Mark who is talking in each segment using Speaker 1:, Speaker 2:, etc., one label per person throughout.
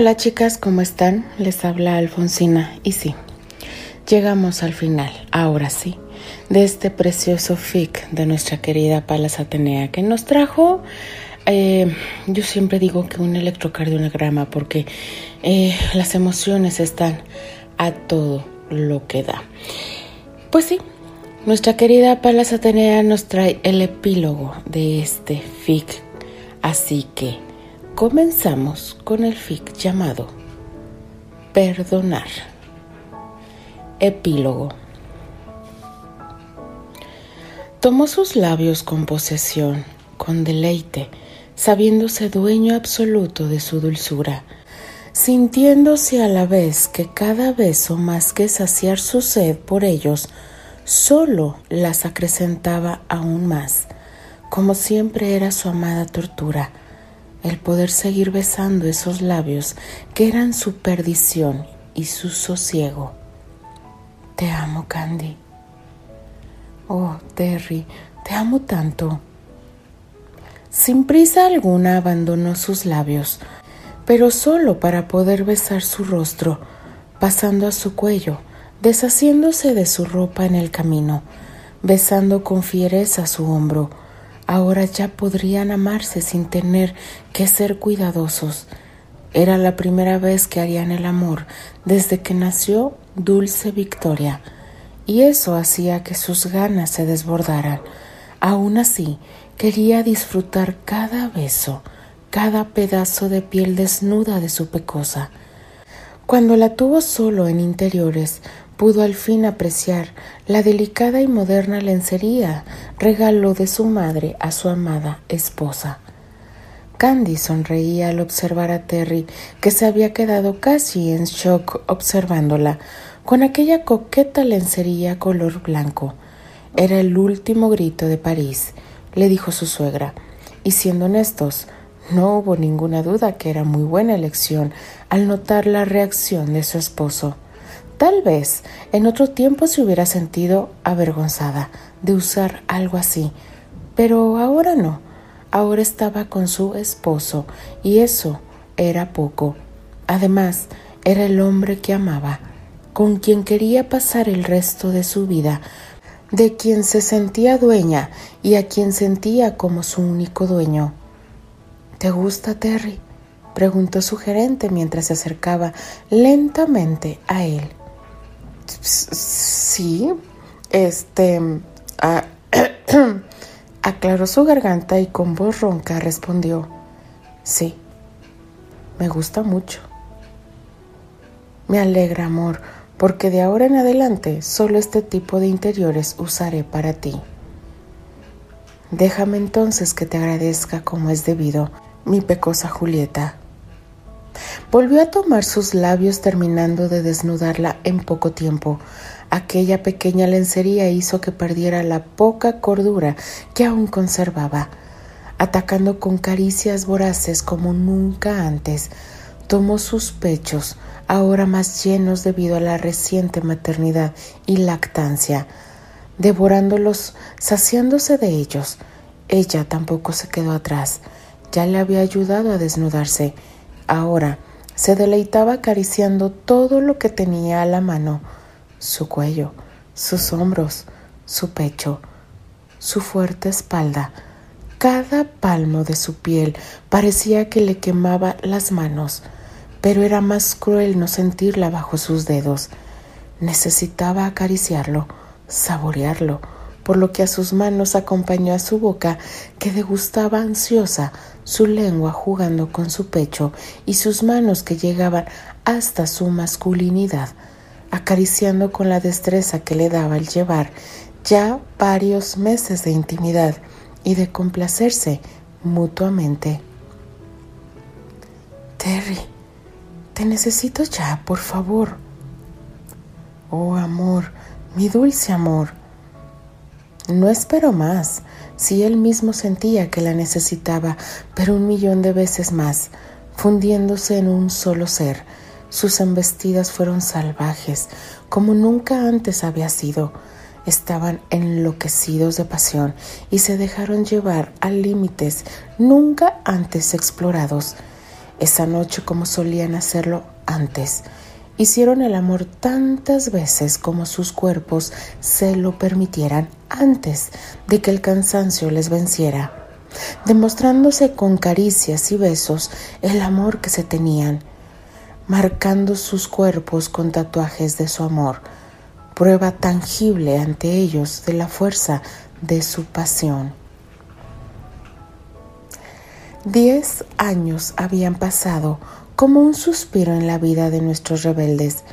Speaker 1: Hola chicas, ¿cómo están? Les habla Alfonsina y sí, llegamos al final, ahora sí, de este precioso fic de nuestra querida Palas Atenea que nos trajo, eh, yo siempre digo que un electrocardiograma porque eh, las emociones están a todo lo que da. Pues sí, nuestra querida Palas Atenea nos trae el epílogo de este fic, así que Comenzamos con el fic llamado Perdonar. Epílogo. Tomó sus labios con posesión, con deleite, sabiéndose dueño absoluto de su dulzura, sintiéndose a la vez que cada beso más que saciar su sed por ellos, solo las acrecentaba aún más, como siempre era su amada tortura el poder seguir besando esos labios que eran su perdición y su sosiego. Te amo, Candy. Oh, Terry, te amo tanto. Sin prisa alguna abandonó sus labios, pero solo para poder besar su rostro, pasando a su cuello, deshaciéndose de su ropa en el camino, besando con fiereza su hombro, ahora ya podrían amarse sin tener que ser cuidadosos. Era la primera vez que harían el amor desde que nació Dulce Victoria, y eso hacía que sus ganas se desbordaran. Aún así, quería disfrutar cada beso, cada pedazo de piel desnuda de su pecosa. Cuando la tuvo solo en interiores, pudo al fin apreciar la delicada y moderna lencería, regalo de su madre a su amada esposa. Candy sonreía al observar a Terry, que se había quedado casi en shock observándola, con aquella coqueta lencería color blanco. Era el último grito de París, le dijo su suegra, y siendo honestos, no hubo ninguna duda que era muy buena elección al notar la reacción de su esposo. Tal vez en otro tiempo se hubiera sentido avergonzada de usar algo así, pero ahora no. Ahora estaba con su esposo y eso era poco. Además, era el hombre que amaba, con quien quería pasar el resto de su vida, de quien se sentía dueña y a quien sentía como su único dueño. ¿Te gusta, Terry? preguntó su gerente mientras se acercaba lentamente a él. Sí, este, aclaró su garganta y con voz ronca respondió, sí, me gusta mucho. Me alegra, amor, porque de ahora en adelante solo este tipo de interiores usaré para ti. Déjame entonces que te agradezca como es debido, mi pecosa Julieta. Volvió a tomar sus labios terminando de desnudarla en poco tiempo. Aquella pequeña lencería hizo que perdiera la poca cordura que aún conservaba. Atacando con caricias voraces como nunca antes, tomó sus pechos, ahora más llenos debido a la reciente maternidad y lactancia, devorándolos, saciándose de ellos. Ella tampoco se quedó atrás, ya le había ayudado a desnudarse. Ahora, se deleitaba acariciando todo lo que tenía a la mano, su cuello, sus hombros, su pecho, su fuerte espalda. Cada palmo de su piel parecía que le quemaba las manos, pero era más cruel no sentirla bajo sus dedos. Necesitaba acariciarlo, saborearlo, por lo que a sus manos acompañó a su boca, que degustaba ansiosa su lengua jugando con su pecho y sus manos que llegaban hasta su masculinidad, acariciando con la destreza que le daba el llevar ya varios meses de intimidad y de complacerse mutuamente. Terry, te necesito ya, por favor. Oh, amor, mi dulce amor. No espero más, si él mismo sentía que la necesitaba, pero un millón de veces más, fundiéndose en un solo ser. Sus embestidas fueron salvajes, como nunca antes había sido. Estaban enloquecidos de pasión y se dejaron llevar a límites nunca antes explorados. esa noche como solían hacerlo antes. Hicieron el amor tantas veces como sus cuerpos se lo permitieran antes de que el cansancio les venciera, demostrándose con caricias y besos el amor que se tenían, marcando sus cuerpos con tatuajes de su amor, prueba tangible ante ellos de la fuerza de su pasión. Diez años habían pasado como un suspiro en la vida de nuestros rebeldes.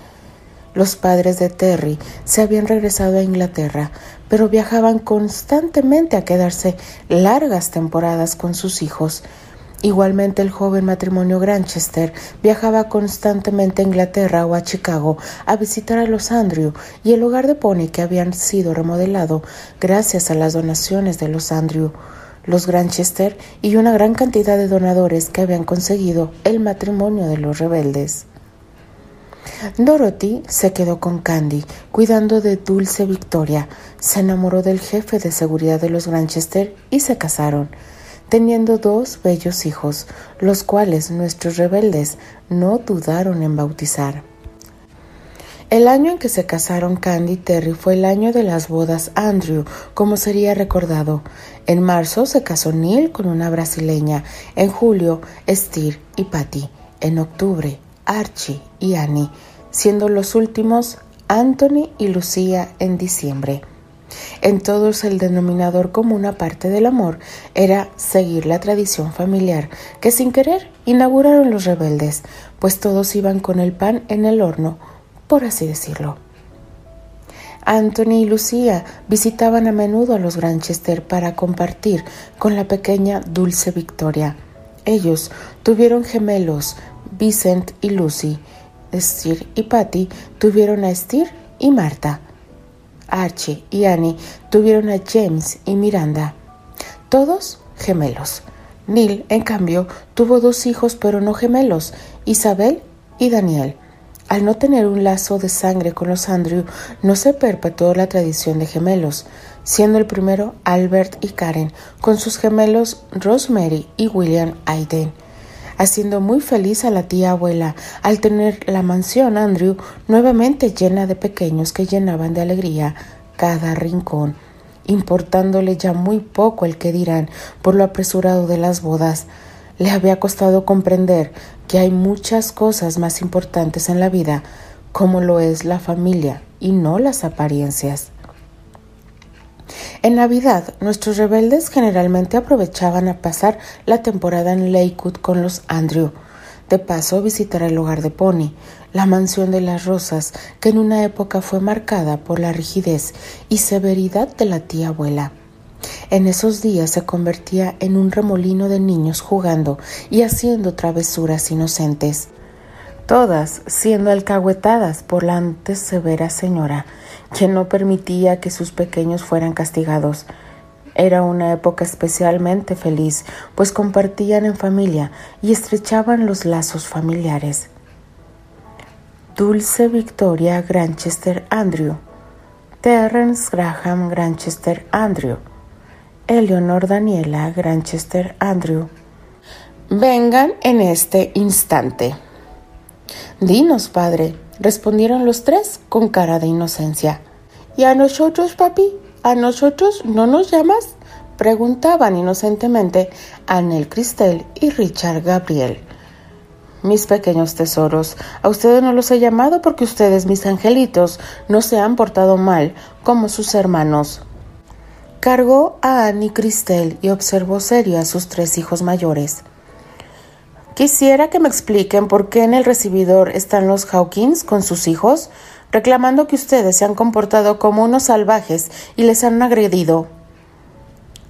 Speaker 1: Los padres de Terry se habían regresado a Inglaterra, pero viajaban constantemente a quedarse largas temporadas con sus hijos. Igualmente el joven matrimonio Granchester viajaba constantemente a Inglaterra o a Chicago a visitar a los Andrew y el hogar de Pony que habían sido remodelado gracias a las donaciones de los Andrew los Granchester y una gran cantidad de donadores que habían conseguido el matrimonio de los rebeldes. Dorothy se quedó con Candy, cuidando de Dulce Victoria, se enamoró del jefe de seguridad de los Granchester y se casaron, teniendo dos bellos hijos, los cuales nuestros rebeldes no dudaron en bautizar. El año en que se casaron Candy y Terry fue el año de las bodas Andrew, como sería recordado. En marzo se casó Neil con una brasileña, en julio Steer y Patty, en octubre Archie y Annie, siendo los últimos Anthony y Lucía en diciembre. En todos el denominador común aparte del amor era seguir la tradición familiar que sin querer inauguraron los rebeldes, pues todos iban con el pan en el horno, por así decirlo. Anthony y Lucía visitaban a menudo a los Granchester para compartir con la pequeña Dulce Victoria. Ellos tuvieron gemelos, Vincent y Lucy. Steer y Patty tuvieron a Steer y Marta. Archie y Annie tuvieron a James y Miranda. Todos gemelos. Neil, en cambio, tuvo dos hijos pero no gemelos, Isabel y Daniel. Al no tener un lazo de sangre con los Andrew, no se perpetuó la tradición de gemelos, siendo el primero Albert y Karen, con sus gemelos Rosemary y William Aiden, haciendo muy feliz a la tía abuela al tener la mansión Andrew nuevamente llena de pequeños que llenaban de alegría cada rincón, importándole ya muy poco el que dirán por lo apresurado de las bodas. Le había costado comprender que hay muchas cosas más importantes en la vida, como lo es la familia y no las apariencias. En Navidad, nuestros rebeldes generalmente aprovechaban a pasar la temporada en Lakewood con los Andrew. De paso, visitar el hogar de Pony, la mansión de las rosas, que en una época fue marcada por la rigidez y severidad de la tía abuela. En esos días se convertía en un remolino de niños jugando y haciendo travesuras inocentes, todas siendo alcahuetadas por la antes severa señora, quien no permitía que sus pequeños fueran castigados. Era una época especialmente feliz, pues compartían en familia y estrechaban los lazos familiares. Dulce Victoria Granchester Andrew, Terrence Graham Granchester Andrew, Eleonor Daniela Granchester Andrew. Vengan en este instante. Dinos, padre, respondieron los tres con cara de inocencia. ¿Y a nosotros, papi? ¿A nosotros no nos llamas? preguntaban inocentemente Anel Cristel y Richard Gabriel. Mis pequeños tesoros, a ustedes no los he llamado porque ustedes, mis angelitos, no se han portado mal como sus hermanos. Cargó a Annie Cristel y observó serio a sus tres hijos mayores. Quisiera que me expliquen por qué en el recibidor están los Hawkins con sus hijos, reclamando que ustedes se han comportado como unos salvajes y les han agredido.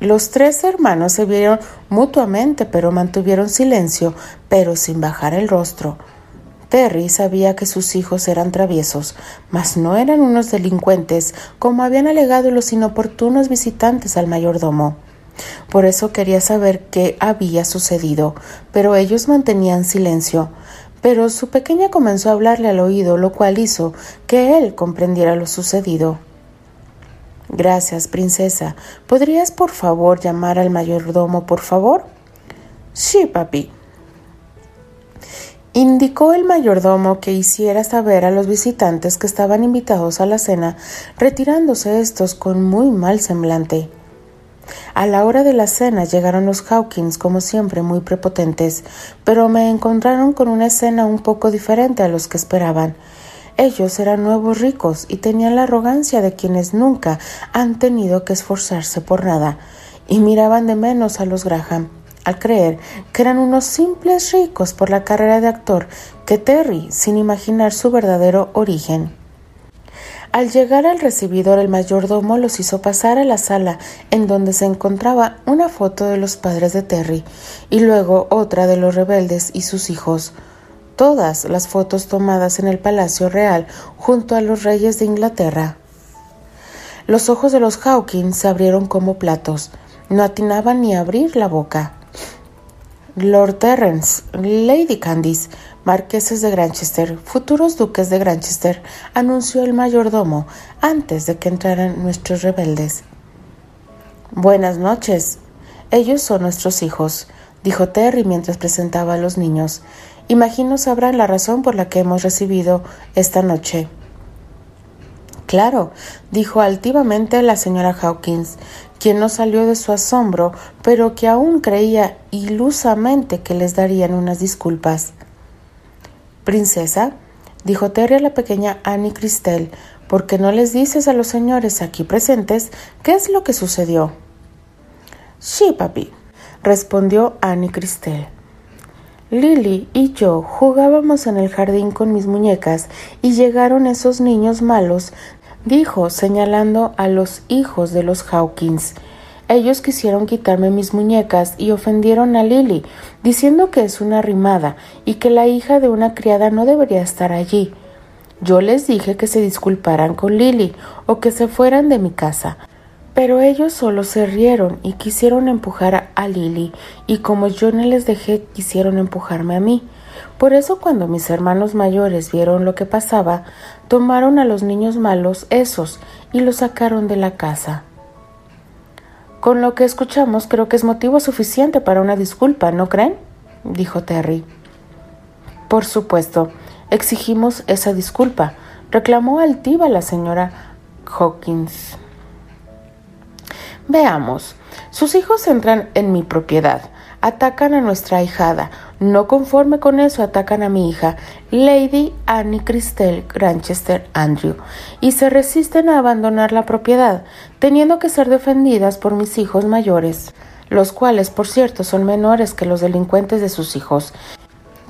Speaker 1: Los tres hermanos se vieron mutuamente, pero mantuvieron silencio, pero sin bajar el rostro. Terry sabía que sus hijos eran traviesos, mas no eran unos delincuentes, como habían alegado los inoportunos visitantes al mayordomo. Por eso quería saber qué había sucedido, pero ellos mantenían silencio. Pero su pequeña comenzó a hablarle al oído, lo cual hizo que él comprendiera lo sucedido. Gracias, princesa. ¿Podrías por favor llamar al mayordomo, por favor? Sí, papi. Indicó el mayordomo que hiciera saber a los visitantes que estaban invitados a la cena, retirándose estos con muy mal semblante. A la hora de la cena llegaron los Hawkins, como siempre, muy prepotentes, pero me encontraron con una escena un poco diferente a los que esperaban. Ellos eran nuevos ricos y tenían la arrogancia de quienes nunca han tenido que esforzarse por nada, y miraban de menos a los Graham al creer que eran unos simples ricos por la carrera de actor que Terry, sin imaginar su verdadero origen. Al llegar al recibidor, el mayordomo los hizo pasar a la sala en donde se encontraba una foto de los padres de Terry y luego otra de los rebeldes y sus hijos. Todas las fotos tomadas en el Palacio Real junto a los reyes de Inglaterra. Los ojos de los Hawkins se abrieron como platos. No atinaban ni a abrir la boca. Lord Terrence, Lady Candice, marqueses de Granchester, futuros duques de Granchester, anunció el mayordomo antes de que entraran nuestros rebeldes. Buenas noches. Ellos son nuestros hijos, dijo Terry mientras presentaba a los niños. Imagino sabrán la razón por la que hemos recibido esta noche. Claro, dijo altivamente la señora Hawkins, quien no salió de su asombro, pero que aún creía ilusamente que les darían unas disculpas. Princesa, dijo Terry a la pequeña Annie Cristel, ¿por qué no les dices a los señores aquí presentes qué es lo que sucedió? Sí, papi, respondió Annie Cristel. Lily y yo jugábamos en el jardín con mis muñecas y llegaron esos niños malos dijo, señalando a los hijos de los Hawkins. Ellos quisieron quitarme mis muñecas y ofendieron a Lily, diciendo que es una rimada y que la hija de una criada no debería estar allí. Yo les dije que se disculparan con Lily o que se fueran de mi casa. Pero ellos solo se rieron y quisieron empujar a Lily, y como yo no les dejé, quisieron empujarme a mí. Por eso cuando mis hermanos mayores vieron lo que pasaba, tomaron a los niños malos esos y los sacaron de la casa. Con lo que escuchamos creo que es motivo suficiente para una disculpa, ¿no creen? dijo Terry. Por supuesto, exigimos esa disculpa, reclamó altiva la señora Hawkins. Veamos, sus hijos entran en mi propiedad, atacan a nuestra ahijada, no conforme con eso, atacan a mi hija, Lady Annie Christelle Granchester Andrew, y se resisten a abandonar la propiedad, teniendo que ser defendidas por mis hijos mayores, los cuales, por cierto, son menores que los delincuentes de sus hijos.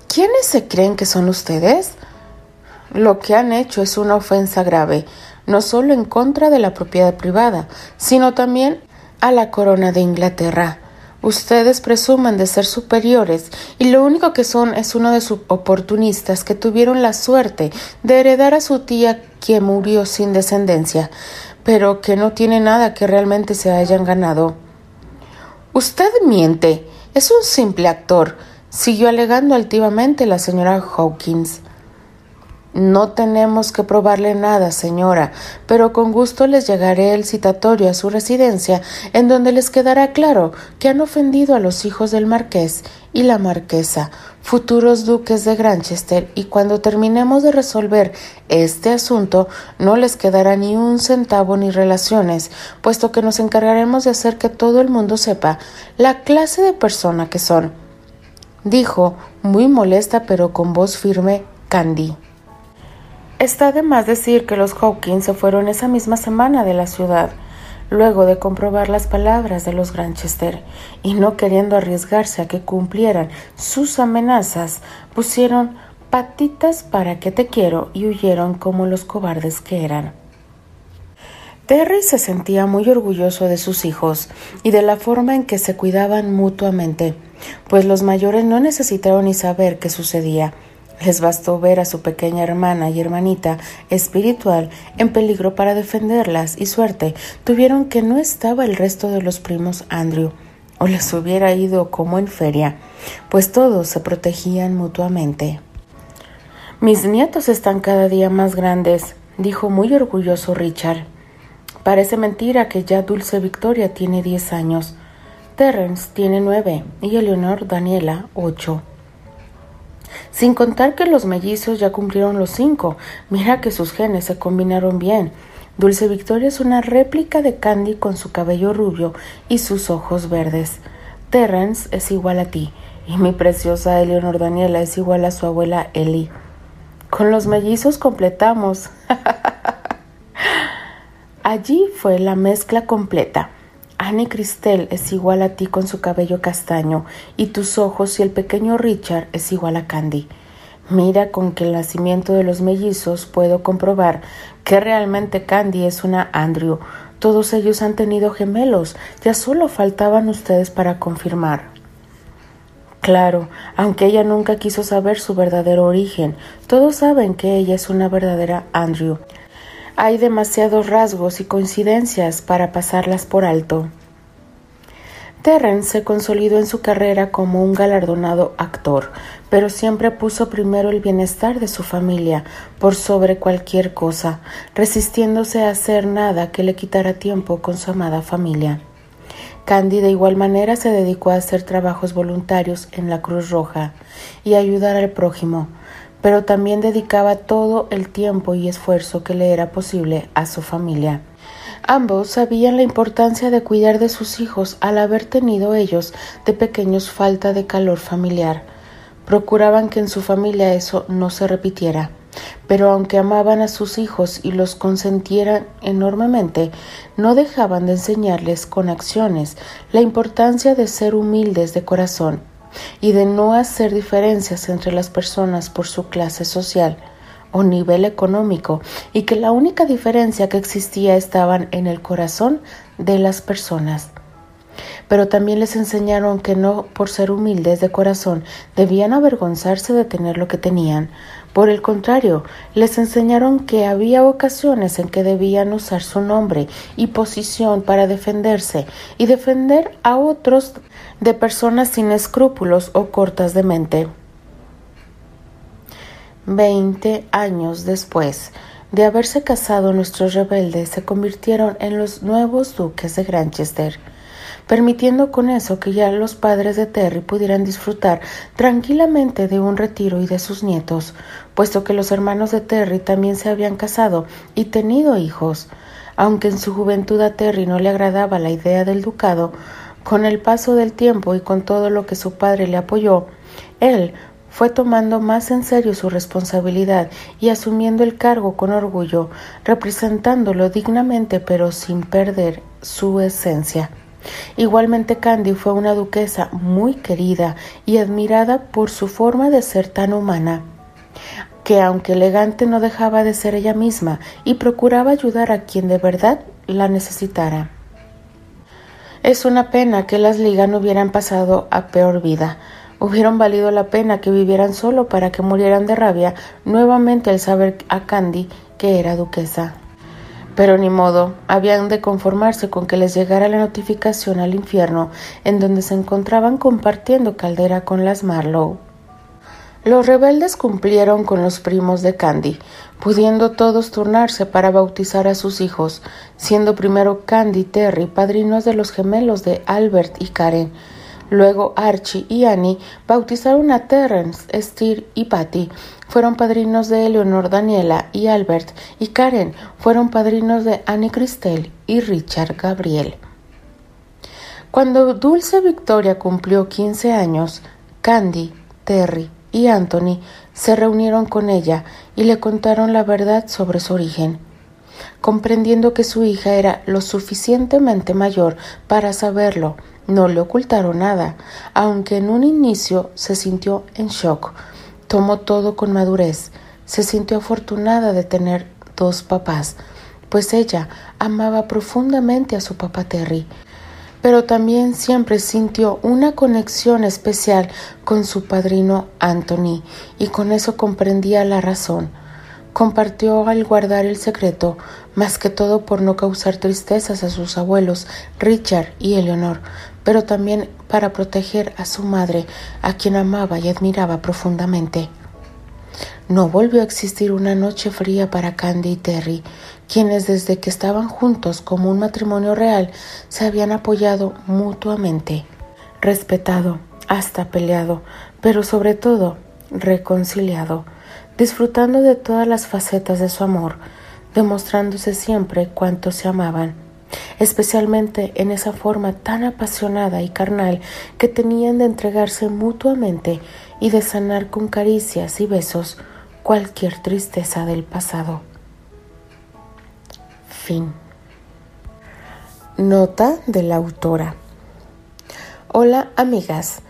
Speaker 1: ¿Quiénes se creen que son ustedes? Lo que han hecho es una ofensa grave, no solo en contra de la propiedad privada, sino también a la corona de Inglaterra. Ustedes presumen de ser superiores y lo único que son es uno de sus oportunistas que tuvieron la suerte de heredar a su tía que murió sin descendencia, pero que no tiene nada que realmente se hayan ganado. Usted miente. Es un simple actor, siguió alegando altivamente la señora Hawkins. No tenemos que probarle nada, señora, pero con gusto les llegaré el citatorio a su residencia, en donde les quedará claro que han ofendido a los hijos del marqués y la marquesa, futuros duques de Granchester, y cuando terminemos de resolver este asunto no les quedará ni un centavo ni relaciones, puesto que nos encargaremos de hacer que todo el mundo sepa la clase de persona que son. Dijo, muy molesta pero con voz firme, Candy. Está de más decir que los Hawkins se fueron esa misma semana de la ciudad, luego de comprobar las palabras de los Granchester, y no queriendo arriesgarse a que cumplieran sus amenazas, pusieron patitas para que te quiero y huyeron como los cobardes que eran. Terry se sentía muy orgulloso de sus hijos y de la forma en que se cuidaban mutuamente, pues los mayores no necesitaron ni saber qué sucedía les bastó ver a su pequeña hermana y hermanita espiritual en peligro para defenderlas y suerte tuvieron que no estaba el resto de los primos Andrew o les hubiera ido como en feria, pues todos se protegían mutuamente. Mis nietos están cada día más grandes, dijo muy orgulloso Richard. Parece mentira que ya Dulce Victoria tiene diez años. Terence tiene nueve y Eleonor Daniela ocho. Sin contar que los mellizos ya cumplieron los cinco. Mira que sus genes se combinaron bien. Dulce Victoria es una réplica de Candy con su cabello rubio y sus ojos verdes. Terrence es igual a ti y mi preciosa Eleonor Daniela es igual a su abuela Ellie. Con los mellizos completamos. Allí fue la mezcla completa. Annie Cristel es igual a ti con su cabello castaño y tus ojos y el pequeño Richard es igual a Candy. Mira con que el nacimiento de los mellizos puedo comprobar que realmente Candy es una Andrew. Todos ellos han tenido gemelos, ya solo faltaban ustedes para confirmar. Claro, aunque ella nunca quiso saber su verdadero origen, todos saben que ella es una verdadera Andrew. Hay demasiados rasgos y coincidencias para pasarlas por alto. Terrence se consolidó en su carrera como un galardonado actor, pero siempre puso primero el bienestar de su familia por sobre cualquier cosa, resistiéndose a hacer nada que le quitara tiempo con su amada familia. Candy de igual manera se dedicó a hacer trabajos voluntarios en la Cruz Roja y ayudar al prójimo, pero también dedicaba todo el tiempo y esfuerzo que le era posible a su familia. Ambos sabían la importancia de cuidar de sus hijos al haber tenido ellos de pequeños falta de calor familiar. Procuraban que en su familia eso no se repitiera. Pero aunque amaban a sus hijos y los consentieran enormemente, no dejaban de enseñarles con acciones la importancia de ser humildes de corazón y de no hacer diferencias entre las personas por su clase social o nivel económico y que la única diferencia que existía estaban en el corazón de las personas. Pero también les enseñaron que no por ser humildes de corazón debían avergonzarse de tener lo que tenían. Por el contrario, les enseñaron que había ocasiones en que debían usar su nombre y posición para defenderse y defender a otros de personas sin escrúpulos o cortas de mente. Veinte años después de haberse casado, nuestros rebeldes se convirtieron en los nuevos duques de Granchester, permitiendo con eso que ya los padres de Terry pudieran disfrutar tranquilamente de un retiro y de sus nietos, puesto que los hermanos de Terry también se habían casado y tenido hijos. Aunque en su juventud a Terry no le agradaba la idea del ducado, con el paso del tiempo y con todo lo que su padre le apoyó, él fue tomando más en serio su responsabilidad y asumiendo el cargo con orgullo, representándolo dignamente pero sin perder su esencia. Igualmente Candy fue una duquesa muy querida y admirada por su forma de ser tan humana, que aunque elegante no dejaba de ser ella misma y procuraba ayudar a quien de verdad la necesitara. Es una pena que las ligas no hubieran pasado a peor vida. Hubieran valido la pena que vivieran solo para que murieran de rabia nuevamente al saber a Candy que era duquesa. Pero ni modo, habían de conformarse con que les llegara la notificación al infierno, en donde se encontraban compartiendo caldera con las Marlowe. Los rebeldes cumplieron con los primos de Candy, pudiendo todos turnarse para bautizar a sus hijos, siendo primero Candy y Terry padrinos de los gemelos de Albert y Karen. Luego Archie y Annie bautizaron a Terrence, Steer y Patty. Fueron padrinos de Eleanor Daniela y Albert, y Karen fueron padrinos de Annie Cristel y Richard Gabriel. Cuando Dulce Victoria cumplió 15 años, Candy, Terry, y Anthony se reunieron con ella y le contaron la verdad sobre su origen. Comprendiendo que su hija era lo suficientemente mayor para saberlo, no le ocultaron nada, aunque en un inicio se sintió en shock. Tomó todo con madurez. Se sintió afortunada de tener dos papás, pues ella amaba profundamente a su papá Terry, pero también siempre sintió una conexión especial con su padrino Anthony y con eso comprendía la razón. Compartió al guardar el secreto, más que todo por no causar tristezas a sus abuelos Richard y Eleanor, pero también para proteger a su madre, a quien amaba y admiraba profundamente. No volvió a existir una noche fría para Candy y Terry, quienes desde que estaban juntos como un matrimonio real se habían apoyado mutuamente, respetado, hasta peleado, pero sobre todo reconciliado, disfrutando de todas las facetas de su amor, demostrándose siempre cuánto se amaban, especialmente en esa forma tan apasionada y carnal que tenían de entregarse mutuamente y de sanar con caricias y besos cualquier tristeza del pasado. Fin. Nota de la autora. Hola amigas,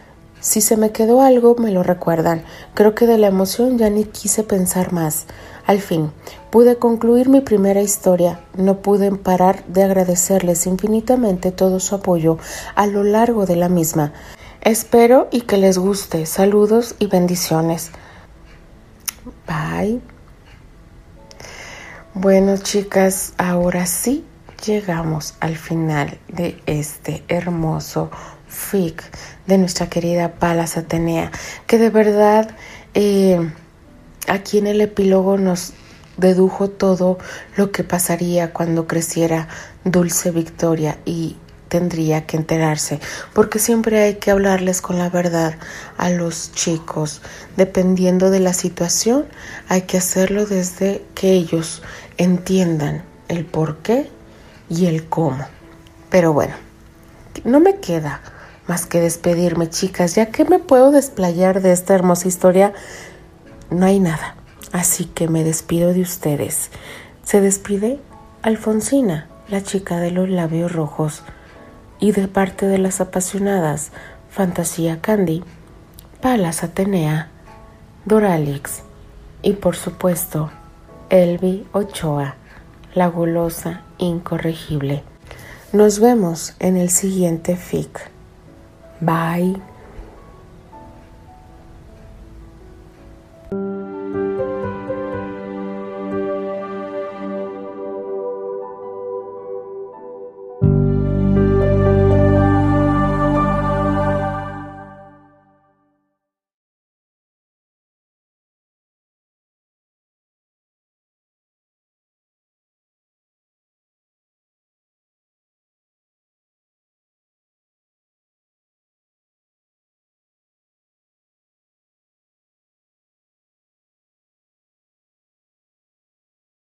Speaker 1: si se me quedó algo me lo recuerdan. Creo que de la emoción ya ni quise pensar más. Al fin, pude concluir mi primera historia. No pude parar de agradecerles infinitamente todo su apoyo a lo largo de la misma. Espero y que les guste. Saludos y bendiciones. Bye. Bueno, chicas, ahora sí llegamos al final de este hermoso fic de nuestra querida Palas Atenea, que de verdad eh, aquí en el epílogo nos dedujo todo lo que pasaría cuando creciera Dulce Victoria y tendría que enterarse, porque siempre hay que hablarles con la verdad a los chicos. Dependiendo de la situación, hay que hacerlo desde que ellos entiendan el por qué y el cómo. Pero bueno, no me queda más que despedirme, chicas, ya que me puedo desplayar de esta hermosa historia, no hay nada. Así que me despido de ustedes. Se despide Alfonsina, la chica de los labios rojos, y de parte de las apasionadas Fantasía Candy, Palas Atenea, Doralix y por supuesto Elvi Ochoa, la golosa incorregible. Nos vemos en el siguiente FIC. Bye.